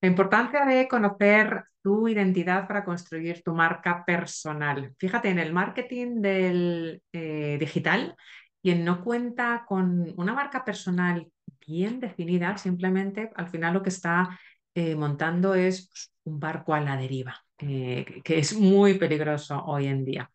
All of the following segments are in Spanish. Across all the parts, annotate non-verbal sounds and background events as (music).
La importancia de conocer tu identidad para construir tu marca personal. Fíjate, en el marketing eh, digital, quien no cuenta con una marca personal bien definida, simplemente al final lo que está eh, montando es un barco a la deriva, eh, que es muy peligroso hoy en día.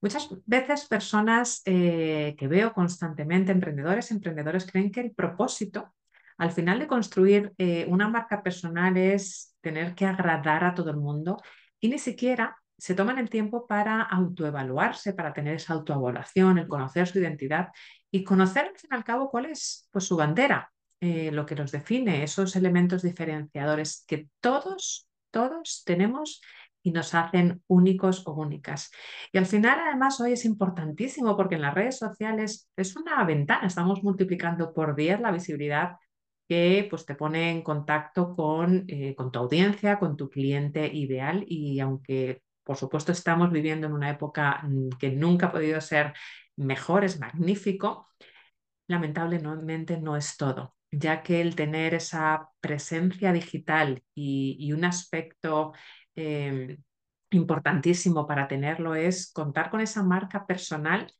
Muchas veces personas que veo constantemente, emprendedores, emprendedores, creen que el propósito al final de construir eh, una marca personal es tener que agradar a todo el mundo y ni siquiera se toman el tiempo para autoevaluarse, para tener esa autoevaluación, el conocer su identidad y conocer al fin y al cabo cuál es pues, su bandera, eh, lo que nos define, esos elementos diferenciadores que todos, todos tenemos y nos hacen únicos o únicas. Y al final, además, hoy es importantísimo porque en las redes sociales es una ventana, estamos multiplicando por 10 la visibilidad que pues, te pone en contacto con, eh, con tu audiencia, con tu cliente ideal. Y aunque por supuesto estamos viviendo en una época mm, que nunca ha podido ser mejor, es magnífico, lamentablemente no es todo, ya que el tener esa presencia digital y, un aspecto em, importantísimo para tenerlo es contar con esa marca personal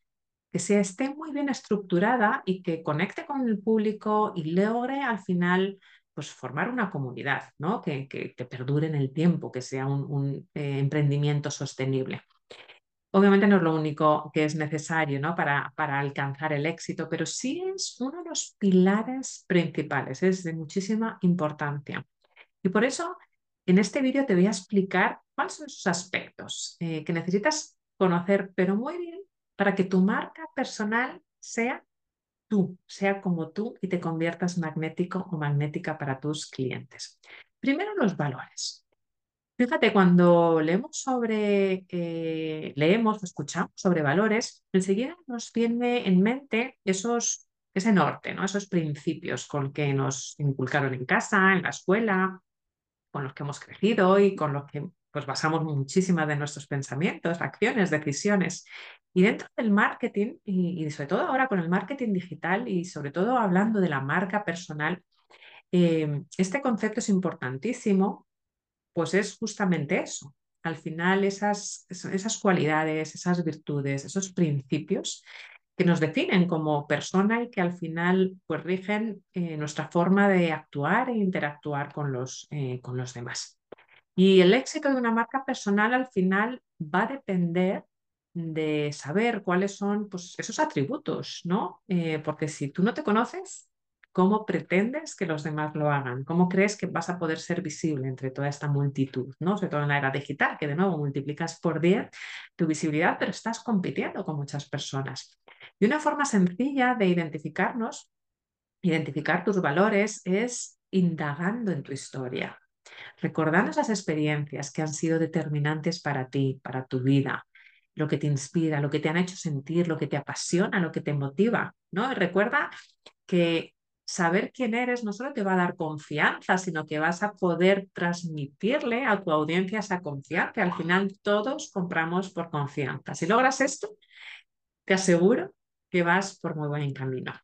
que sea, esté muy bien estructurada y que conecte con el público y logre al final pues, formar una comunidad ¿no? que, que, perdure en el tiempo, que sea un, eh, emprendimiento sostenible. Obviamente no es lo único que es necesario ¿no? para, para alcanzar el éxito, pero sí es uno de los pilares principales, es de muchísima importancia. Y por eso en este vídeo te voy a explicar cuáles son esos aspectos eh, que necesitas conocer, pero muy bien para que tu marca personal sea tú, sea como tú y te conviertas magnético o magnética para tus clientes. Primero, los valores. Fíjate, cuando leemos sobre, eh, leemos o escuchamos sobre valores, enseguida nos viene en mente esos, ese norte, ¿no? esos principios con que nos inculcaron en casa, en la escuela, con los que hemos crecido y con los que pues, basamos muchísimas de nuestros pensamientos, acciones, decisiones. Y dentro del marketing, y, sobre todo ahora con el marketing digital y sobre todo hablando de la marca personal, eh, este concepto es importantísimo, pues es justamente eso. Al final esas, esas cualidades, esas virtudes, esos principios que nos definen como persona y que al final pues rigen eh, nuestra forma de actuar e interactuar con los, eh, con los demás. Y el éxito de una marca personal al final va a depender de saber cuáles son pues, esos atributos, ¿no? Eh, porque si tú no te conoces, ¿cómo pretendes que los demás lo hagan? ¿Cómo crees que vas a poder ser visible entre toda esta multitud, ¿no? Sobre todo en la era digital, que de nuevo multiplicas por 10 tu visibilidad, pero estás compitiendo con muchas personas. Y una forma sencilla de identificarnos, identificar tus valores, es indagando en tu historia, recordando esas experiencias que han sido determinantes para ti, para tu vida, lo que te inspira, lo que te han hecho sentir, lo que te apasiona, lo que te motiva, ¿no? recuerda que saber quién eres no solo te va a dar confianza, sino que vas a poder transmitirle a tu audiencia esa confianza. Al final todos compramos por confianza. Si logras esto, te aseguro que vas por muy buen camino.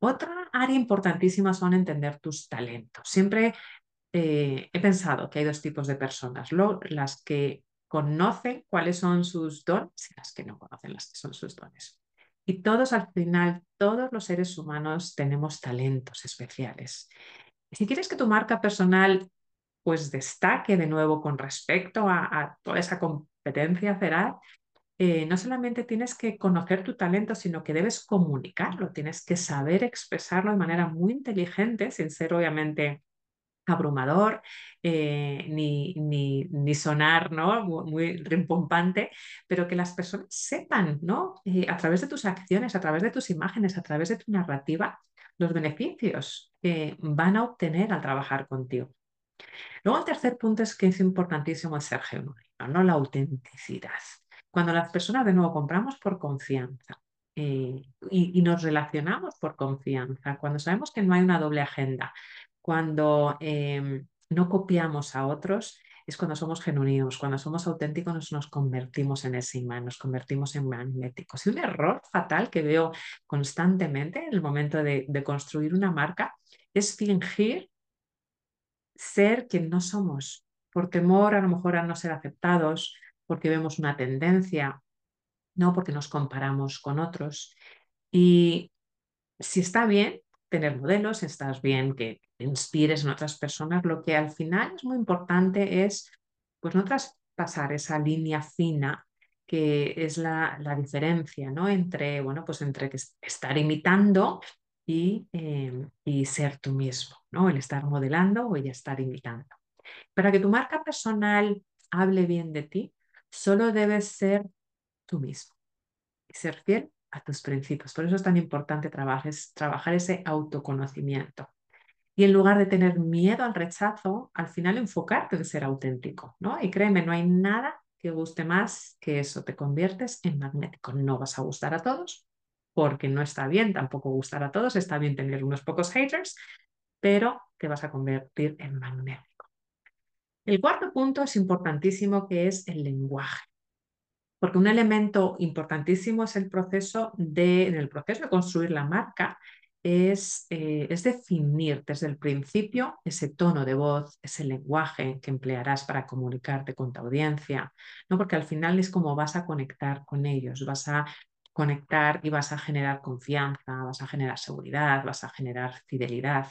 Otra área importantísima son entender tus talentos. Siempre eh, he pensado que hay dos tipos de personas, las que conocen cuáles son sus dones y las que no conocen las que son sus dones. Y todos al final, todos los seres humanos tenemos talentos especiales. Si quieres que tu marca personal pues destaque de nuevo con respecto a, toda esa competencia feraz, eh, no solamente tienes que conocer tu talento, sino que debes comunicarlo, tienes que saber expresarlo de manera muy inteligente, sin ser obviamente abrumador, eh, ni, ni, sonar ¿no? muy, rimpompante, pero que las personas sepan ¿no? Eh, a través de tus acciones, a través de tus imágenes, a través de tu narrativa, los beneficios que van a obtener al trabajar contigo. Luego el tercer punto es que es importantísimo ser genuino, ¿no? la autenticidad. Cuando las personas de nuevo compramos por confianza, eh, y, nos relacionamos por confianza, cuando sabemos que no hay una doble agenda, cuando em, no copiamos a otros, es cuando somos genuinos, cuando somos auténticos nos, convertimos en ese imán, nos convertimos en magnéticos. Y un error fatal que veo constantemente en el momento de, construir una marca es fingir ser quien no somos, por temor a lo mejor a no ser aceptados, porque vemos una tendencia, no porque nos comparamos con otros. Y si está bien tener modelos, estás bien que inspires en otras personas, lo que al final es muy importante es pues no traspasar esa línea fina que es la, diferencia ¿no? entre, bueno, pues entre estar imitando y, em, y, ser tú mismo, ¿no? el estar modelando o el estar imitando. Para que tu marca personal hable bien de ti, solo debes ser tú mismo y ser fiel a tus principios. Por eso es tan importante trabajar ese autoconocimiento. Y en lugar de tener miedo al rechazo, al final enfocarte en ser auténtico, ¿no? Y créeme, no hay nada que guste más que eso. Te conviertes en magnético. No vas a gustar a todos, porque no está bien tampoco gustar a todos. Está bien tener unos pocos haters, pero te vas a convertir en magnético. El cuarto punto es importantísimo, que es el lenguaje. Porque un elemento importantísimo es el proceso de, en el proceso de construir la marca, es, eh, es, definir desde el principio ese tono de voz, ese lenguaje que emplearás para comunicarte con tu audiencia, ¿no? porque al final es como vas a conectar con ellos, vas a conectar y vas a generar confianza, vas a generar seguridad, vas a generar fidelidad.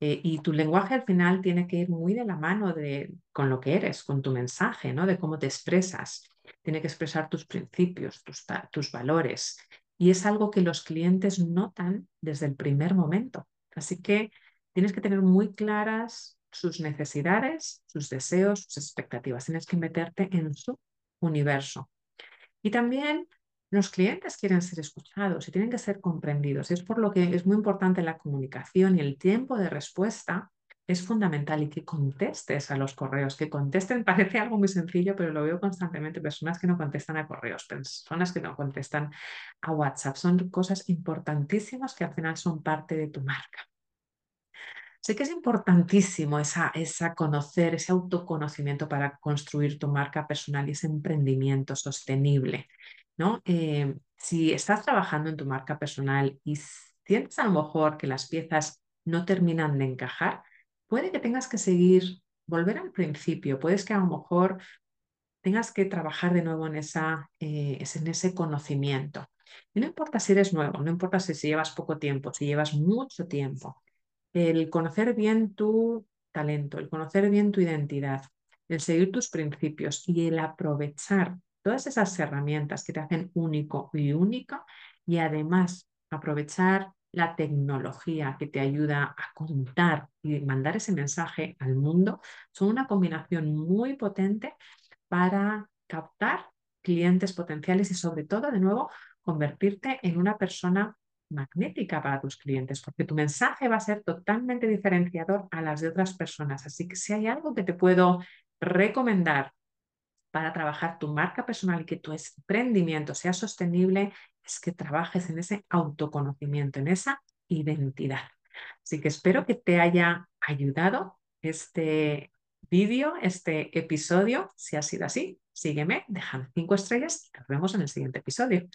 Eh, y tu lenguaje al final tiene que ir muy de la mano de, con lo que eres, con tu mensaje, ¿no? de cómo te expresas tiene que expresar tus principios, tus, valores. Y es algo que los clientes notan desde el primer momento. Así que tienes que tener muy claras sus necesidades, sus deseos, sus expectativas. Tienes que meterte en su universo. Y también los clientes quieren ser escuchados y tienen que ser comprendidos. Es por lo que es muy importante la comunicación y el tiempo de respuesta es fundamental y que contestes a los correos, que contesten, (laughs) parece algo muy sencillo, pero lo veo constantemente, personas que no contestan a correos, personas que no contestan a WhatsApp, son cosas importantísimas que al final son parte de tu marca. Sé que es importantísimo esa, esa conocer, ese autoconocimiento para construir tu marca personal y ese emprendimiento sostenible. ¿no? Eh, si estás trabajando en tu marca personal y sientes a lo mejor que las piezas no terminan de encajar, puede que tengas que seguir, volver al principio, puedes que a lo mejor tengas que trabajar de nuevo en, esa, eh, en ese conocimiento. Y no importa si eres nuevo, no importa si, si llevas poco tiempo, si llevas mucho tiempo, el conocer bien tu talento, el conocer bien tu identidad, el seguir tus principios y el aprovechar todas esas herramientas que te hacen único y única y además aprovechar la tecnología que te ayuda a contar y mandar ese mensaje al mundo, son una combinación muy potente para captar clientes potenciales y sobre todo, de nuevo, convertirte en una persona magnética para tus clientes, porque tu mensaje va a ser totalmente diferenciador a las de otras personas. Así que si hay algo que te puedo recomendar para trabajar tu marca personal y que tu emprendimiento sea sostenible, es que trabajes en ese autoconocimiento, en esa identidad. Así que espero que te haya ayudado este vídeo, este episodio. Si ha sido así, sígueme, déjame cinco estrellas y nos vemos en el siguiente episodio.